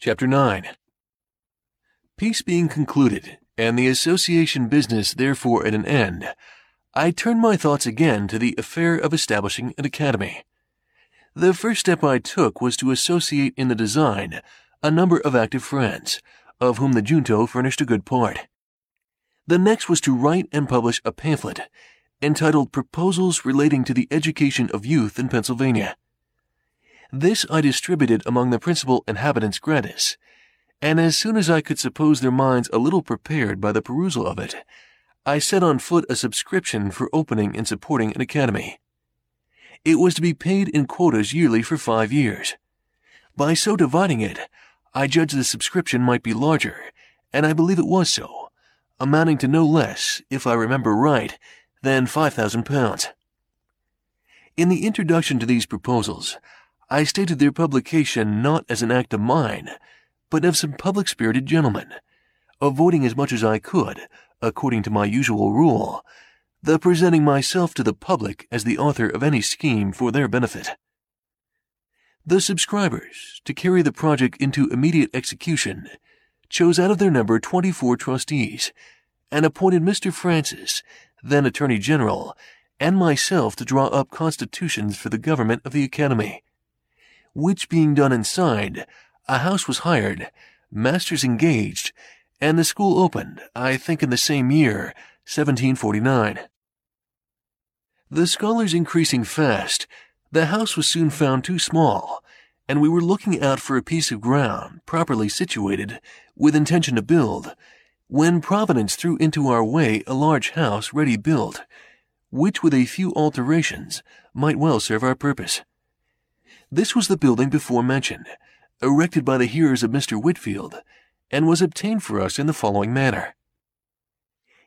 Chapter 9 Peace being concluded, and the association business therefore at an end, I turned my thoughts again to the affair of establishing an academy. The first step I took was to associate in the design a number of active friends, of whom the Junto furnished a good part. The next was to write and publish a pamphlet entitled Proposals Relating to the Education of Youth in Pennsylvania. This I distributed among the principal inhabitants gratis, and as soon as I could suppose their minds a little prepared by the perusal of it, I set on foot a subscription for opening and supporting an academy. It was to be paid in quotas yearly for five years. By so dividing it, I judged the subscription might be larger, and I believe it was so, amounting to no less, if I remember right, than five thousand pounds. In the introduction to these proposals, I stated their publication not as an act of mine, but of some public spirited gentlemen, avoiding as much as I could, according to my usual rule, the presenting myself to the public as the author of any scheme for their benefit. The subscribers, to carry the project into immediate execution, chose out of their number 24 trustees and appointed Mr. Francis, then Attorney General, and myself to draw up constitutions for the government of the Academy. Which being done signed, a house was hired, masters engaged, and the school opened, I think in the same year, 1749. The scholars increasing fast, the house was soon found too small, and we were looking out for a piece of ground properly situated, with intention to build, when Providence threw into our way a large house ready built, which with a few alterations might well serve our purpose. This was the building before mentioned, erected by the hearers of Mr. Whitefield, and was obtained for us in the following manner.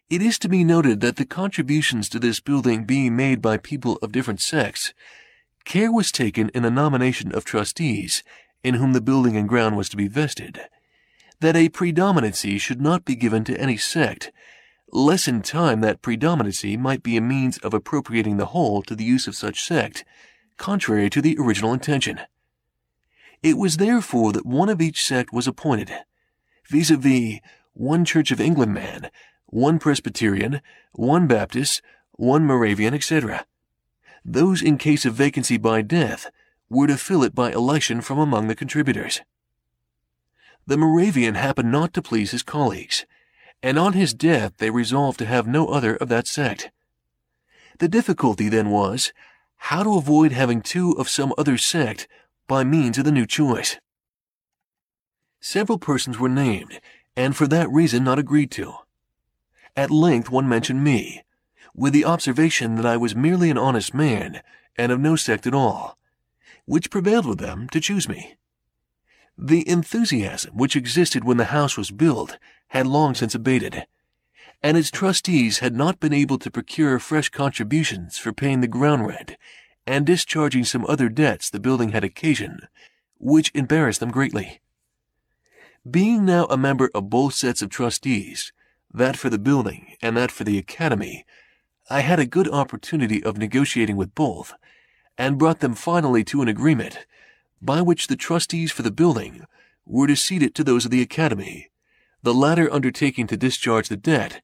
It is to be noted that the contributions to this building being made by people of different sects, care was taken in the nomination of trustees, in whom the building and ground was to be vested, that a predominancy should not be given to any sect, lest in time that predominancy might be a means of appropriating the whole to the use of such sect, contrary to the original intention. It was therefore that one of each sect was appointed, vis-a-vis one Church of England man, one Presbyterian, one Baptist, one Moravian, etc. Those in case of vacancy by death were to fill it by election from among the contributors. The Moravian happened not to please his colleagues, and on his death they resolved to have no other of that sect. The difficulty then was how to avoid having two of some other sect by means of the new choice. Several persons were named, and for that reason not agreed to. At length one mentioned me, with the observation that I was merely an honest man and of no sect at all, which prevailed with them to choose me. The enthusiasm which existed when the house was built had long since abated, and its trustees had not been able to procure fresh contributions for paying the ground rent and discharging some other debts the building had occasioned, which embarrassed them greatly. Being now a member of both sets of trustees, that for the building and that for the academy, I had a good opportunity of negotiating with both, and brought them finally to an agreement by which the trustees for the building were to cede it to those of the academy, the latter undertaking to discharge the debt,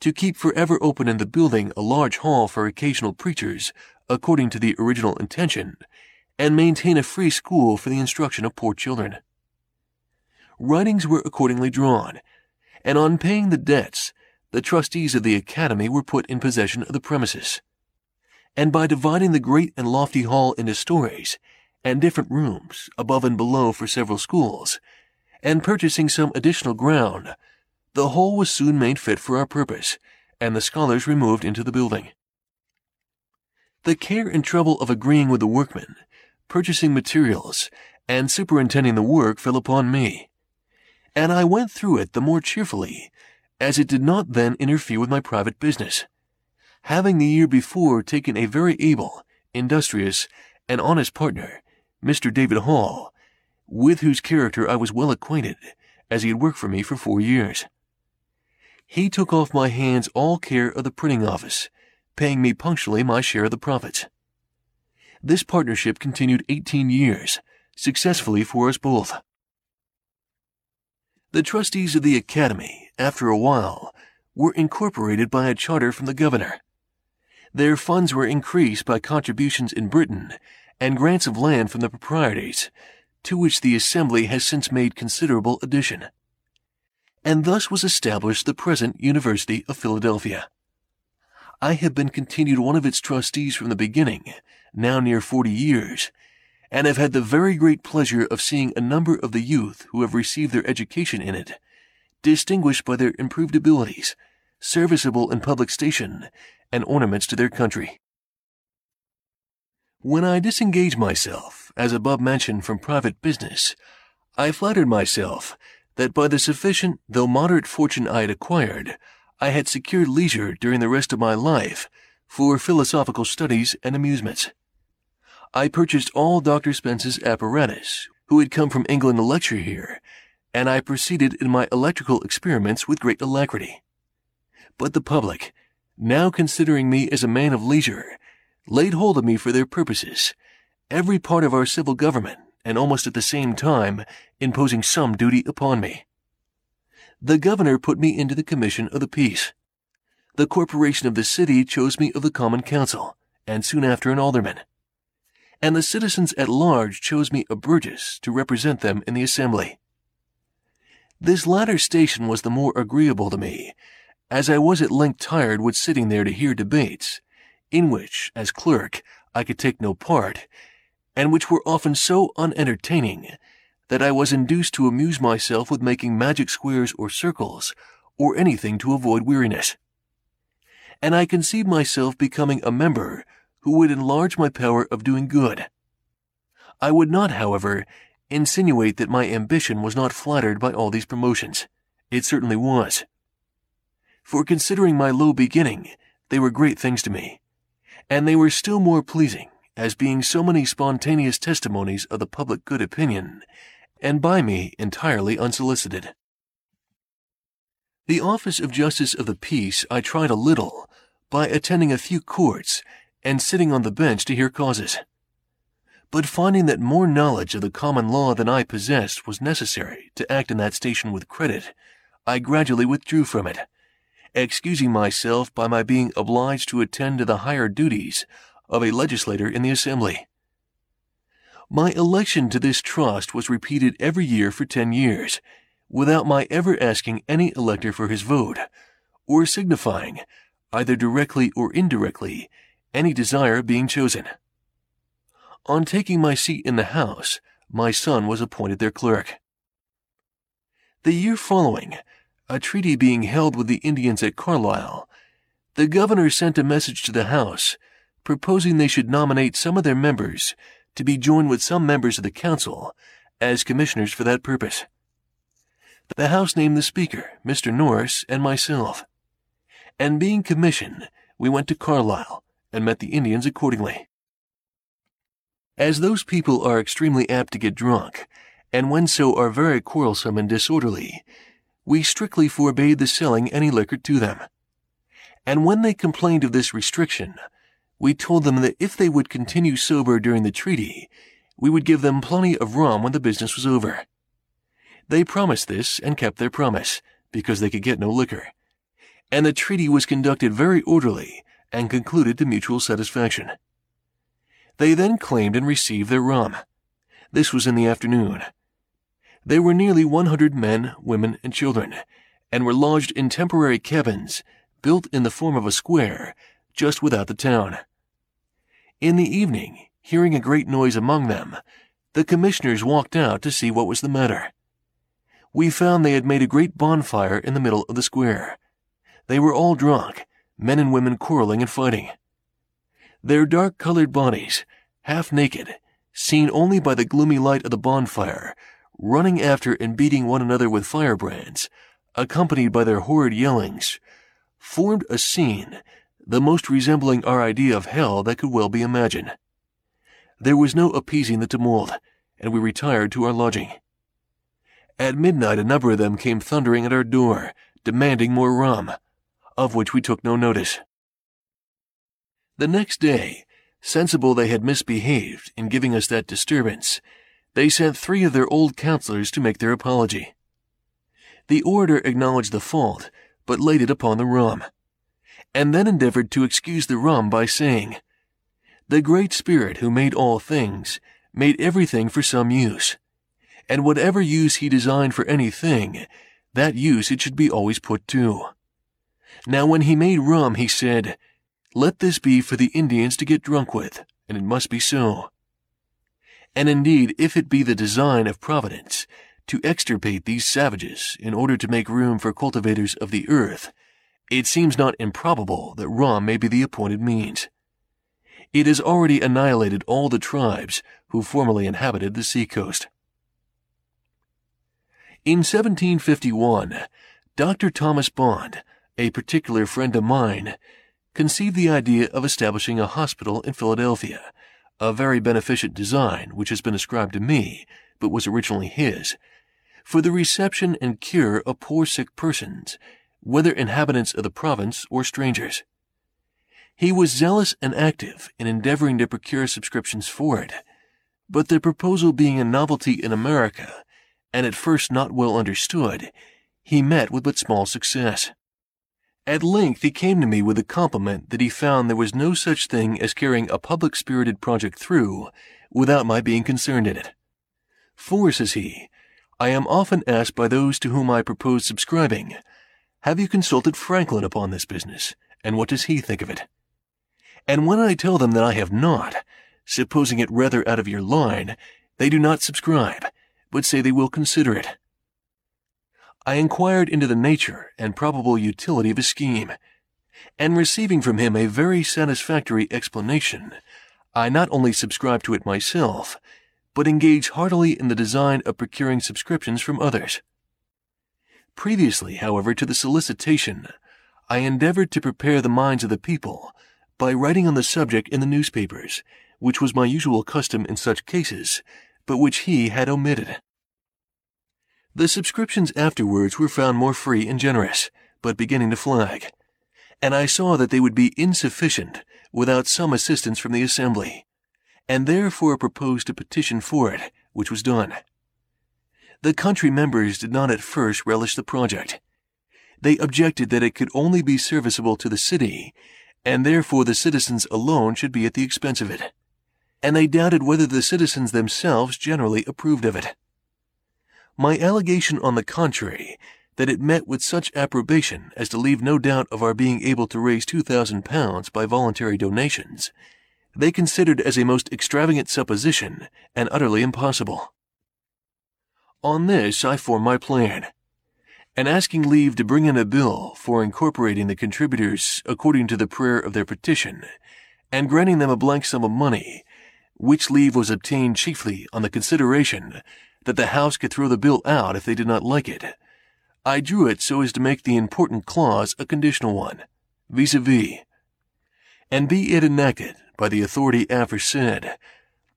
to keep forever open in the building a large hall for occasional preachers, according to the original intention, and maintain a free school for the instruction of poor children. Writings were accordingly drawn, and on paying the debts, the trustees of the academy were put in possession of the premises. And by dividing the great and lofty hall into stories, and different rooms above and below for several schools, and purchasing some additional ground, the whole was soon made fit for our purpose, and the scholars removed into the building. The care and trouble of agreeing with the workmen, purchasing materials, and superintending the work fell upon me, and I went through it the more cheerfully, as it did not then interfere with my private business, having the year before taken a very able, industrious, and honest partner, Mr. David Hall, with whose character I was well acquainted, as he had worked for me for four years. He took off my hands all care of the printing office, paying me punctually my share of the profits. This partnership continued 18 years, successfully for us both. The trustees of the Academy, after a while, were incorporated by a charter from the governor. Their funds were increased by contributions in Britain and grants of land from the proprietaries, to which the Assembly has since made considerable addition. And thus was established the present University of Philadelphia. I have been continued one of its trustees from the beginning, now near forty years, and have had the very great pleasure of seeing a number of the youth who have received their education in it, distinguished by their improved abilities, serviceable in public station, and ornaments to their country. When I disengage myself, as above mentioned, from private business, I flattered myself that by the sufficient though moderate fortune I had acquired, I had secured leisure during the rest of my life for philosophical studies and amusements. I purchased all Dr. Spence's apparatus, who had come from England to lecture here, and I proceeded in my electrical experiments with great alacrity. But the public, now considering me as a man of leisure, laid hold of me for their purposes, every part of our civil government, and almost at the same time imposing some duty upon me. The governor put me into the commission of the peace. The corporation of the city chose me of the common council, and soon after an alderman and the citizens at large chose me a burgess to represent them in the assembly. This latter station was the more agreeable to me, as I was at length tired with sitting there to hear debates, in which, as clerk, I could take no part, and which were often so unentertaining that I was induced to amuse myself with making magic squares or circles, or anything to avoid weariness. And I conceived myself becoming a member who would enlarge my power of doing good. I would not, however, insinuate that my ambition was not flattered by all these promotions. It certainly was. For considering my low beginning, they were great things to me, and they were still more pleasing as being so many spontaneous testimonies of the public good opinion, and by me entirely unsolicited. The office of Justice of the Peace I tried a little by attending a few courts and sitting on the bench to hear causes. But finding that more knowledge of the common law than I possessed was necessary to act in that station with credit, I gradually withdrew from it, excusing myself by my being obliged to attend to the higher duties of a legislator in the Assembly. My election to this trust was repeated every year for ten years, without my ever asking any elector for his vote, or signifying, either directly or indirectly, any desire being chosen. On taking my seat in the House, my son was appointed their clerk. The year following, a treaty being held with the Indians at Carlisle, the governor sent a message to the House proposing they should nominate some of their members to be joined with some members of the council as commissioners for that purpose. The House named the Speaker, Mr. Norris, and myself, and being commissioned, we went to Carlisle and met the Indians accordingly. As those people are extremely apt to get drunk, and when so are very quarrelsome and disorderly, we strictly forbade the selling any liquor to them. And when they complained of this restriction, we told them that if they would continue sober during the treaty, we would give them plenty of rum when the business was over. They promised this and kept their promise, because they could get no liquor. And the treaty was conducted very orderly and concluded to mutual satisfaction. They then claimed and received their rum. This was in the afternoon. There were nearly 100 men, women, and children, and were lodged in temporary cabins built in the form of a square just without the town. In the evening, hearing a great noise among them, the commissioners walked out to see what was the matter. We found they had made a great bonfire in the middle of the square. They were all drunk, men and women quarreling and fighting. Their dark colored bodies, half naked, seen only by the gloomy light of the bonfire, running after and beating one another with firebrands, accompanied by their horrid yellings, formed a scene the most resembling our idea of hell that could well be imagined. There was no appeasing the tumult, and we retired to our lodging. At midnight, a number of them came thundering at our door, demanding more rum of which we took no notice. The next day, sensible they had misbehaved in giving us that disturbance, they sent three of their old counselors to make their apology. The orator acknowledged the fault, but laid it upon the rum, and then endeavored to excuse the rum by saying, The Great Spirit who made all things made everything for some use, and whatever use he designed for anything, that use it should be always put to. Now when he made rum, he said, Let this be for the Indians to get drunk with, and it must be so. And indeed, if it be the design of Providence to extirpate these savages in order to make room for cultivators of the earth, it seems not improbable that rum may be the appointed means. It has already annihilated all the tribes who formerly inhabited the seacoast. In 1751, Dr. Thomas Bond, a particular friend of mine, conceived the idea of establishing a hospital in Philadelphia, a very beneficent design which has been ascribed to me, but was originally his, for the reception and cure of poor sick persons, whether inhabitants of the province or strangers. He was zealous and active in endeavoring to procure subscriptions for it, but the proposal being a novelty in America, and at first not well understood, he met with but small success. At length he came to me with a compliment that he found there was no such thing as carrying a public spirited project through without my being concerned in it. For, says he, I am often asked by those to whom I propose subscribing, Have you consulted Franklin upon this business, and what does he think of it? And when I tell them that I have not, supposing it rather out of your line, they do not subscribe, but say they will consider it. I inquired into the nature and probable utility of his scheme, and receiving from him a very satisfactory explanation, I not only subscribed to it myself, but engaged heartily in the design of procuring subscriptions from others. Previously, however, to the solicitation, I endeavored to prepare the minds of the people by writing on the subject in the newspapers, which was my usual custom in such cases, but which he had omitted. The subscriptions afterwards were found more free and generous, but beginning to flag, and I saw that they would be insufficient without some assistance from the Assembly, and therefore proposed to petition for it, which was done. The country members did not at first relish the project. They objected that it could only be serviceable to the city, and therefore the citizens alone should be at the expense of it and they doubted whether the citizens themselves generally approved of it. My allegation, on the contrary, that it met with such approbation as to leave no doubt of our being able to raise two thousand pounds by voluntary donations, they considered as a most extravagant supposition and utterly impossible. On this I formed my plan, and asking leave to bring in a bill for incorporating the contributors according to the prayer of their petition, and granting them a blank sum of money, which leave was obtained chiefly on the consideration that the House could throw the bill out if they did not like it. I drew it so as to make the important clause a conditional one, vis-a-vis, and be it enacted by the authority aforesaid,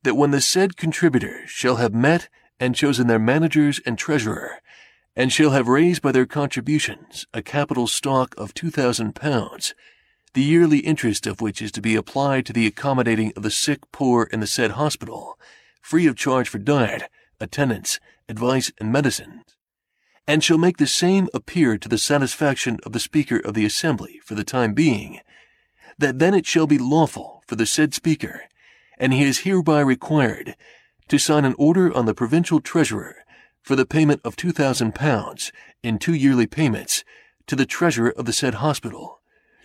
that when the said contributors shall have met and chosen their managers and treasurer, and shall have raised by their contributions a capital stock of two thousand pounds, the yearly interest of which is to be applied to the accommodating of the sick poor in the said hospital, free of charge for diet, attendance, advice, and medicines, and shall make the same appear to the satisfaction of the Speaker of the Assembly for the time being, that then it shall be lawful for the said Speaker, and he is hereby required, to sign an order on the provincial treasurer for the payment of two thousand pounds in two yearly payments to the treasurer of the said hospital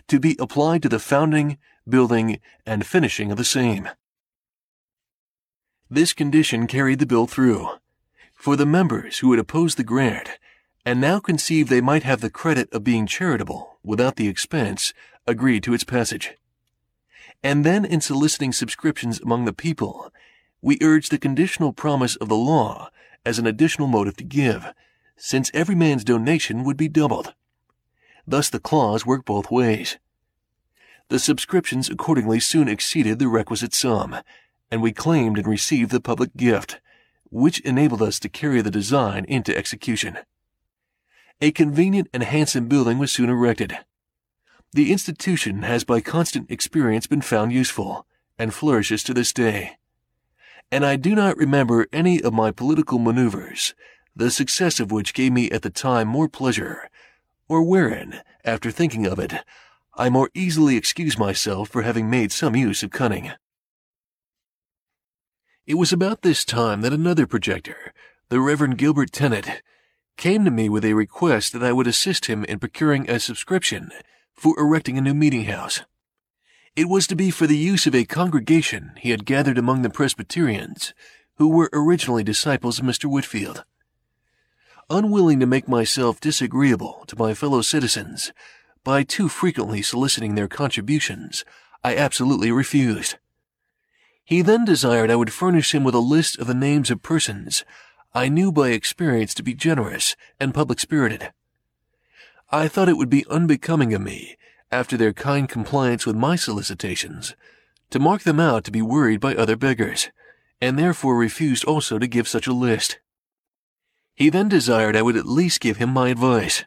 to be applied to the founding, building, and finishing of the same. This condition carried the bill through, for the members who had opposed the grant and now conceived they might have the credit of being charitable without the expense agreed to its passage. And then in soliciting subscriptions among the people, we urged the conditional promise of the law as an additional motive to give, since every man's donation would be doubled. Thus the clause worked both ways. The subscriptions accordingly soon exceeded the requisite sum, and we claimed and received the public gift, which enabled us to carry the design into execution. A convenient and handsome building was soon erected. The institution has by constant experience been found useful, and flourishes to this day. And I do not remember any of my political maneuvers the success of which gave me at the time more pleasure, or wherein, after thinking of it, I more easily excuse myself for having made some use of cunning. It was about this time that another projector, the Reverend Gilbert Tennent, came to me with a request that I would assist him in procuring a subscription for erecting a new meeting house. It was to be for the use of a congregation he had gathered among the Presbyterians, who were originally disciples of Mr. Whitefield. Unwilling to make myself disagreeable to my fellow citizens by too frequently soliciting their contributions, I absolutely refused. He then desired I would furnish him with a list of the names of persons I knew by experience to be generous and public spirited. I thought it would be unbecoming of me, after their kind compliance with my solicitations, to mark them out to be worried by other beggars, and therefore refused also to give such a list. He then desired I would at least give him my advice.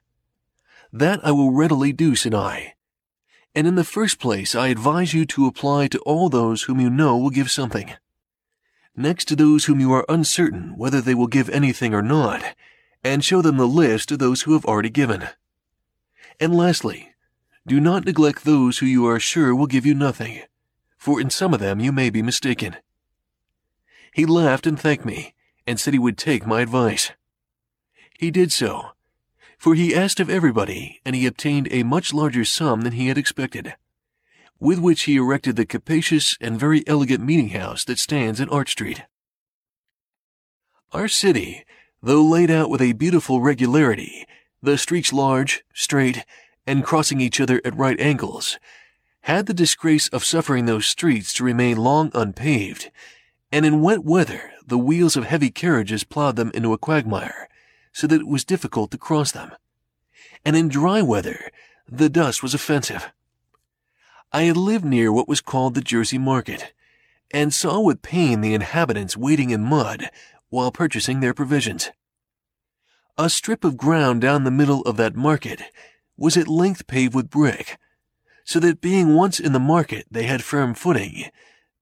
That I will readily do, said I. And in the first place, I advise you to apply to all those whom you know will give something. Next to those whom you are uncertain whether they will give anything or not, and show them the list of those who have already given. And lastly, do not neglect those who you are sure will give you nothing, for in some of them you may be mistaken. He laughed and thanked me, and said he would take my advice. He did so, for he asked of everybody, and he obtained a much larger sum than he had expected, with which he erected the capacious and very elegant meeting house that stands in Arch Street. Our city, though laid out with a beautiful regularity, the streets large, straight, and crossing each other at right angles, had the disgrace of suffering those streets to remain long unpaved, and in wet weather the wheels of heavy carriages plowed them into a quagmire, so that it was difficult to cross them. And in dry weather the dust was offensive. I had lived near what was called the Jersey Market, and saw with pain the inhabitants wading in mud while purchasing their provisions. A strip of ground down the middle of that market was at length paved with brick, so that being once in the market they had firm footing,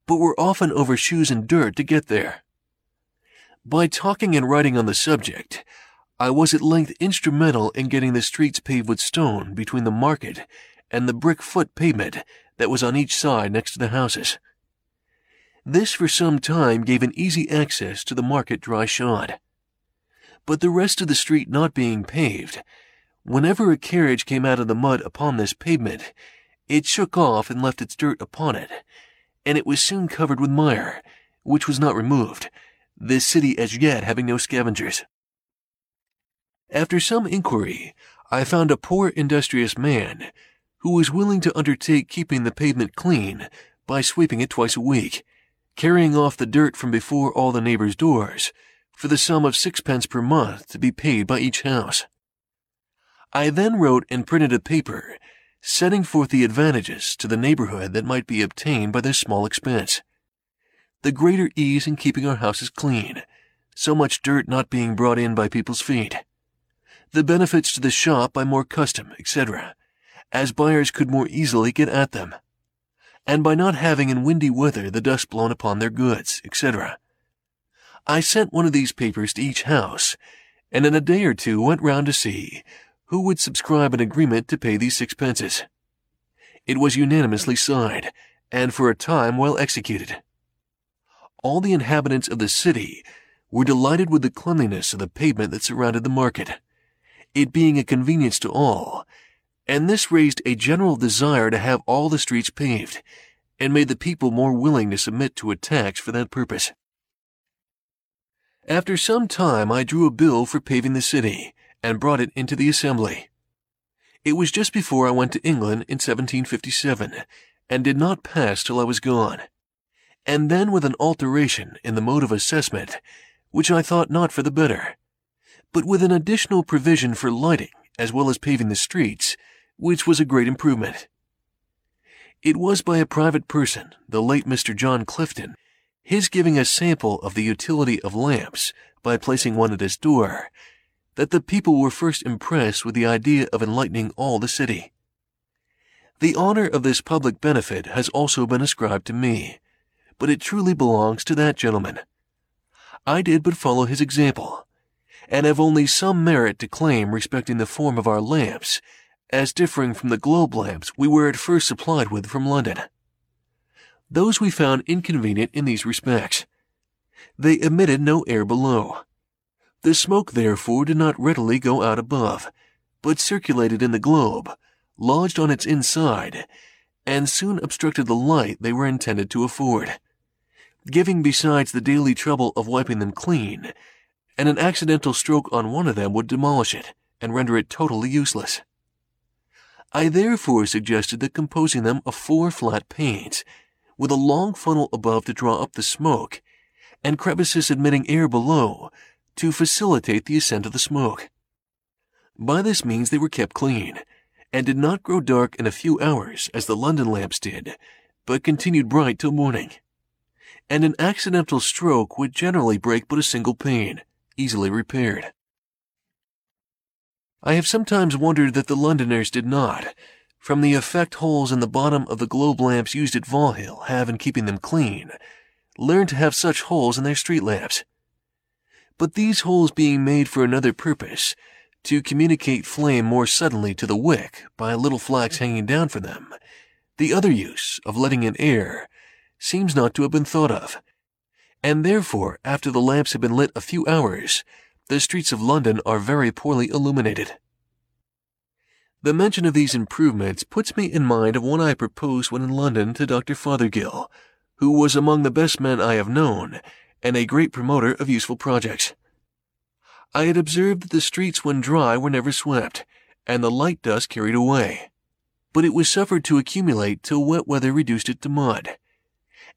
but were often over shoes and dirt to get there. By talking and writing on the subject, I was at length instrumental in getting the streets paved with stone between the market and the brick foot pavement that was on each side next to the houses. This for some time gave an easy access to the market dry shod but the rest of the street not being paved, whenever a carriage came out of the mud upon this pavement, it shook off and left its dirt upon it, and it was soon covered with mire, which was not removed, this city as yet having no scavengers. After some inquiry, I found a poor industrious man who was willing to undertake keeping the pavement clean by sweeping it twice a week, carrying off the dirt from before all the neighbors' doors, for the sum of sixpence per month to be paid by each house. I then wrote and printed a paper setting forth the advantages to the neighborhood that might be obtained by this small expense. The greater ease in keeping our houses clean, so much dirt not being brought in by people's feet. The benefits to the shop by more custom, etc., as buyers could more easily get at them. And by not having in windy weather the dust blown upon their goods, etc. I sent one of these papers to each house, and in a day or two went round to see who would subscribe an agreement to pay these sixpences. It was unanimously signed, and for a time well executed. All the inhabitants of the city were delighted with the cleanliness of the pavement that surrounded the market, it being a convenience to all, and this raised a general desire to have all the streets paved, and made the people more willing to submit to a tax for that purpose. After some time, I drew a bill for paving the city and brought it into the assembly. It was just before I went to England in 1757 and did not pass till I was gone. And then with an alteration in the mode of assessment, which I thought not for the better, but with an additional provision for lighting as well as paving the streets, which was a great improvement. It was by a private person, the late Mr. John Clifton, his giving a sample of the utility of lamps by placing one at his door, that the people were first impressed with the idea of enlightening all the city. The honor of this public benefit has also been ascribed to me, but it truly belongs to that gentleman. I did but follow his example, and have only some merit to claim respecting the form of our lamps, as differing from the globe lamps we were at first supplied with from London. Those we found inconvenient in these respects. They emitted no air below. The smoke, therefore, did not readily go out above, but circulated in the globe, lodged on its inside, and soon obstructed the light they were intended to afford, giving besides the daily trouble of wiping them clean, and an accidental stroke on one of them would demolish it and render it totally useless. I therefore suggested the composing them of four flat panes, with a long funnel above to draw up the smoke, and crevices admitting air below to facilitate the ascent of the smoke. By this means they were kept clean, and did not grow dark in a few hours as the London lamps did, but continued bright till morning. And an accidental stroke would generally break but a single pane, easily repaired. I have sometimes wondered that the Londoners did not, from the effect holes in the bottom of the globe lamps used at Vauxhall have in keeping them clean, learn to have such holes in their street lamps. But these holes being made for another purpose, to communicate flame more suddenly to the wick by a little flax hanging down from them. The other use of letting in air seems not to have been thought of, and therefore, after the lamps have been lit a few hours, the streets of London are very poorly illuminated. The mention of these improvements puts me in mind of one I proposed when in London to Dr. Fothergill, who was among the best men I have known, and a great promoter of useful projects. I had observed that the streets when dry were never swept, and the light dust carried away. But it was suffered to accumulate till wet weather reduced it to mud.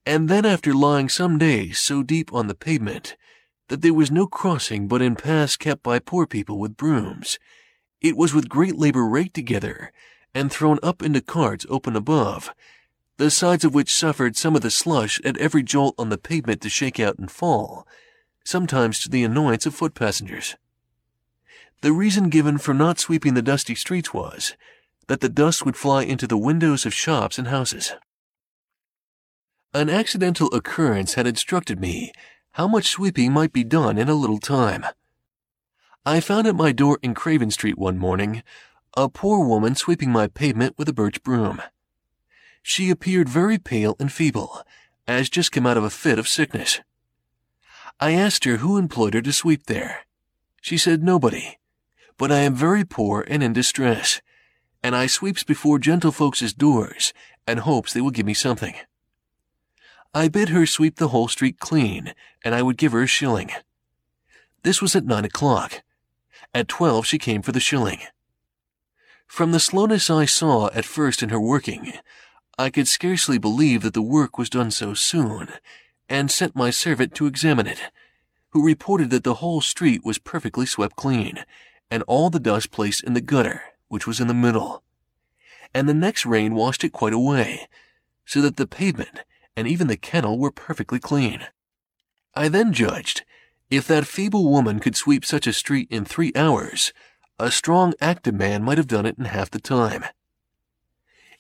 And then after lying some days so deep on the pavement that there was no crossing but in paths kept by poor people with brooms, it was with great labor raked together and thrown up into carts open above, the sides of which suffered some of the slush at every jolt on the pavement to shake out and fall, sometimes to the annoyance of foot passengers. The reason given for not sweeping the dusty streets was that the dust would fly into the windows of shops and houses. An accidental occurrence had instructed me how much sweeping might be done in a little time. I found at my door in Craven Street one morning a poor woman sweeping my pavement with a birch broom. She appeared very pale and feeble, as just come out of a fit of sickness. I asked her who employed her to sweep there. She said nobody, but I am very poor and in distress, and I sweeps before gentlefolks' doors and hopes they will give me something. I bid her sweep the whole street clean, and I would give her a shilling. This was at nine o'clock. At twelve she came for the shilling. From the slowness I saw at first in her working, I could scarcely believe that the work was done so soon, and sent my servant to examine it, who reported that the whole street was perfectly swept clean, and all the dust placed in the gutter, which was in the middle. And the next rain washed it quite away, so that the pavement and even the kennel were perfectly clean. I then judged, if that feeble woman could sweep such a street in three hours, a strong, active man might have done it in half the time.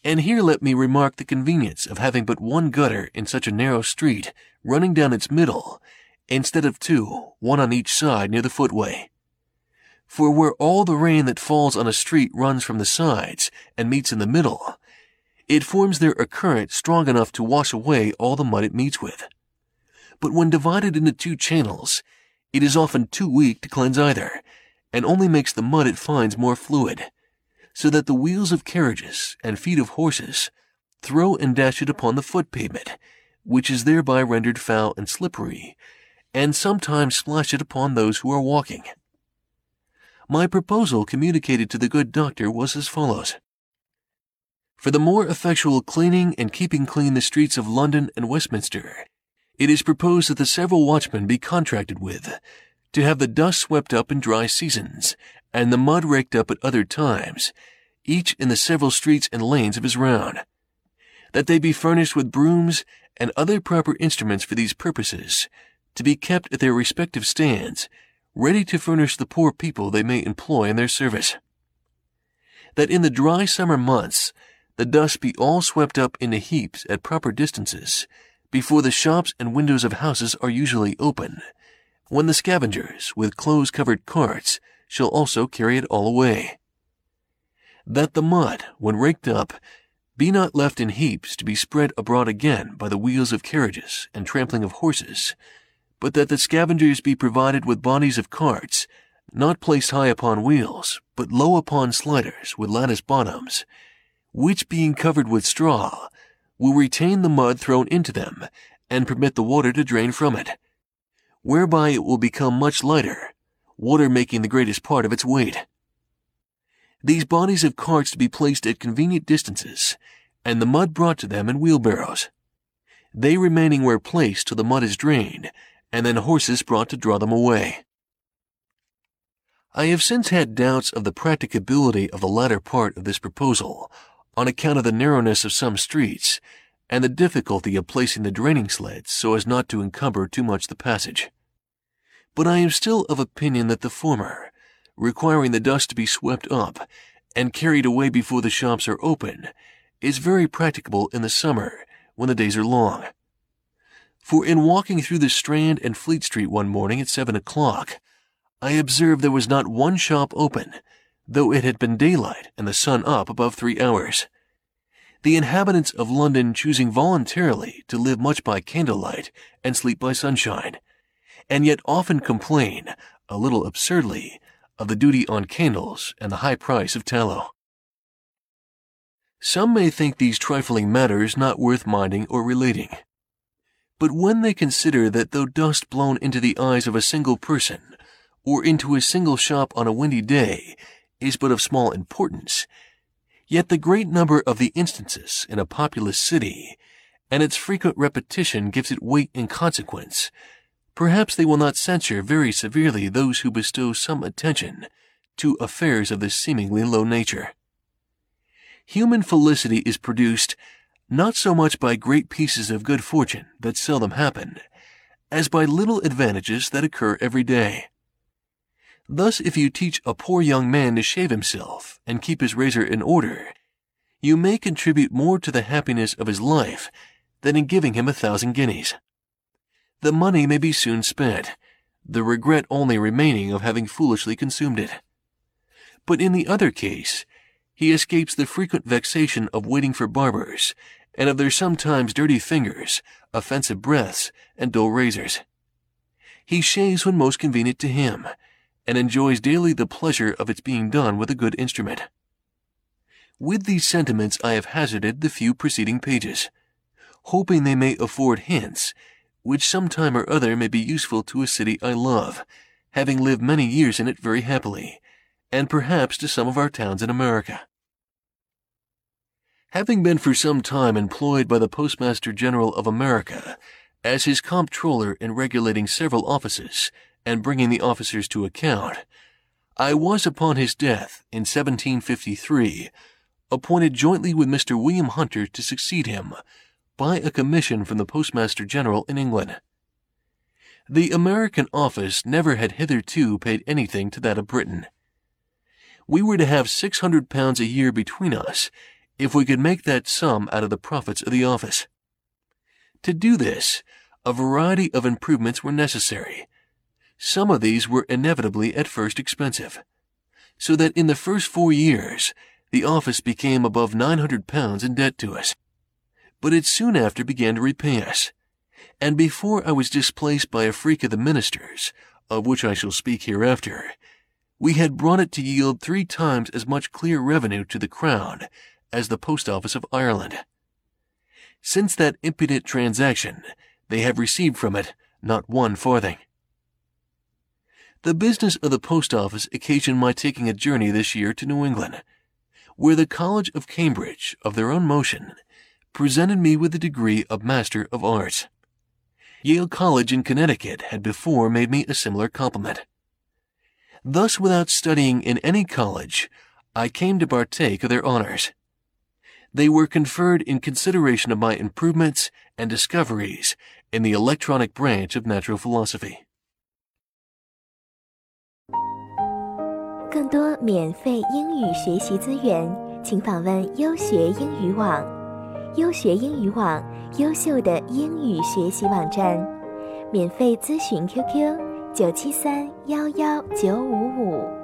And here let me remark the convenience of having but one gutter in such a narrow street running down its middle, instead of two, one on each side near the footway. For where all the rain that falls on a street runs from the sides and meets in the middle, it forms there a current strong enough to wash away all the mud it meets with. But when divided into two channels, it is often too weak to cleanse either, and only makes the mud it finds more fluid so that the wheels of carriages and feet of horses throw and dash it upon the foot pavement, which is thereby rendered foul and slippery, and sometimes splash it upon those who are walking. My proposal communicated to the good doctor was as follows. For the more effectual cleaning and keeping clean the streets of London and Westminster, it is proposed that the several watchmen be contracted with, to have the dust swept up in dry seasons, and the mud raked up at other times, each in the several streets and lanes of his round. That they be furnished with brooms and other proper instruments for these purposes, to be kept at their respective stands, ready to furnish the poor people they may employ in their service. That in the dry summer months, the dust be all swept up into heaps at proper distances, before the shops and windows of houses are usually open, when the scavengers with clothes covered carts shall also carry it all away. That the mud, when raked up, be not left in heaps to be spread abroad again by the wheels of carriages and trampling of horses, but that the scavengers be provided with bodies of carts, not placed high upon wheels, but low upon sliders with lattice bottoms, which being covered with straw, will retain the mud thrown into them and permit the water to drain from it, whereby it will become much lighter, water making the greatest part of its weight these bodies of carts to be placed at convenient distances, and the mud brought to them in wheelbarrows, they remaining where placed till the mud is drained, and then horses brought to draw them away. I have since had doubts of the practicability of the latter part of this proposal, on account of the narrowness of some streets, and the difficulty of placing the draining sleds so as not to encumber too much the passage. But I am still of opinion that the former, requiring the dust to be swept up and carried away before the shops are open, is very practicable in the summer when the days are long. For in walking through the Strand and Fleet Street one morning at seven o'clock, I observed there was not one shop open, though it had been daylight and the sun up above three hours. The inhabitants of London choosing voluntarily to live much by candlelight and sleep by sunshine, and yet often complain, a little absurdly, of the duty on candles and the high price of tallow. Some may think these trifling matters not worth minding or relating. But when they consider that though dust blown into the eyes of a single person, or into a single shop on a windy day, is but of small importance, yet the great number of the instances in a populous city, and its frequent repetition gives it weight and consequence, Perhaps they will not censure very severely those who bestow some attention to affairs of this seemingly low nature. Human felicity is produced not so much by great pieces of good fortune that seldom happen, as by little advantages that occur every day. Thus, if you teach a poor young man to shave himself and keep his razor in order, you may contribute more to the happiness of his life than in giving him a thousand guineas the money may be soon spent, the regret only remaining of having foolishly consumed it. But in the other case, he escapes the frequent vexation of waiting for barbers, and of their sometimes dirty fingers, offensive breaths, and dull razors. He shaves when most convenient to him, and enjoys daily the pleasure of its being done with a good instrument. With these sentiments I have hazarded the few preceding pages, hoping they may afford hints which some time or other may be useful to a city I love, having lived many years in it very happily, and perhaps to some of our towns in America. Having been for some time employed by the Postmaster General of America as his comptroller in regulating several offices and bringing the officers to account, I was upon his death in 1753 appointed jointly with Mr. William Hunter to succeed him by a commission from the Postmaster General in England. The American office never had hitherto paid anything to that of Britain. We were to have six hundred pounds a year between us if we could make that sum out of the profits of the office. To do this, a variety of improvements were necessary. Some of these were inevitably at first expensive, so that in the first four years, the office became above nine hundred pounds in debt to us but it soon after began to repay us. And before I was displaced by a freak of the ministers, of which I shall speak hereafter, we had brought it to yield three times as much clear revenue to the crown as the post office of Ireland. Since that impudent transaction, they have received from it not one farthing. The business of the post office occasioned my taking a journey this year to New England, where the College of Cambridge, of their own motion, presented me with the degree of Master of Arts. Yale College in Connecticut had before made me a similar compliment. Thus, without studying in any college, I came to partake of their honors. They were conferred in consideration of my improvements and discoveries in the electronic branch of natural philosophy. 更多免费英语学习资源，请访问优学英语网。 优学英语网，优秀的英语学习网站，免费咨询 QQ。九七三幺幺九五五。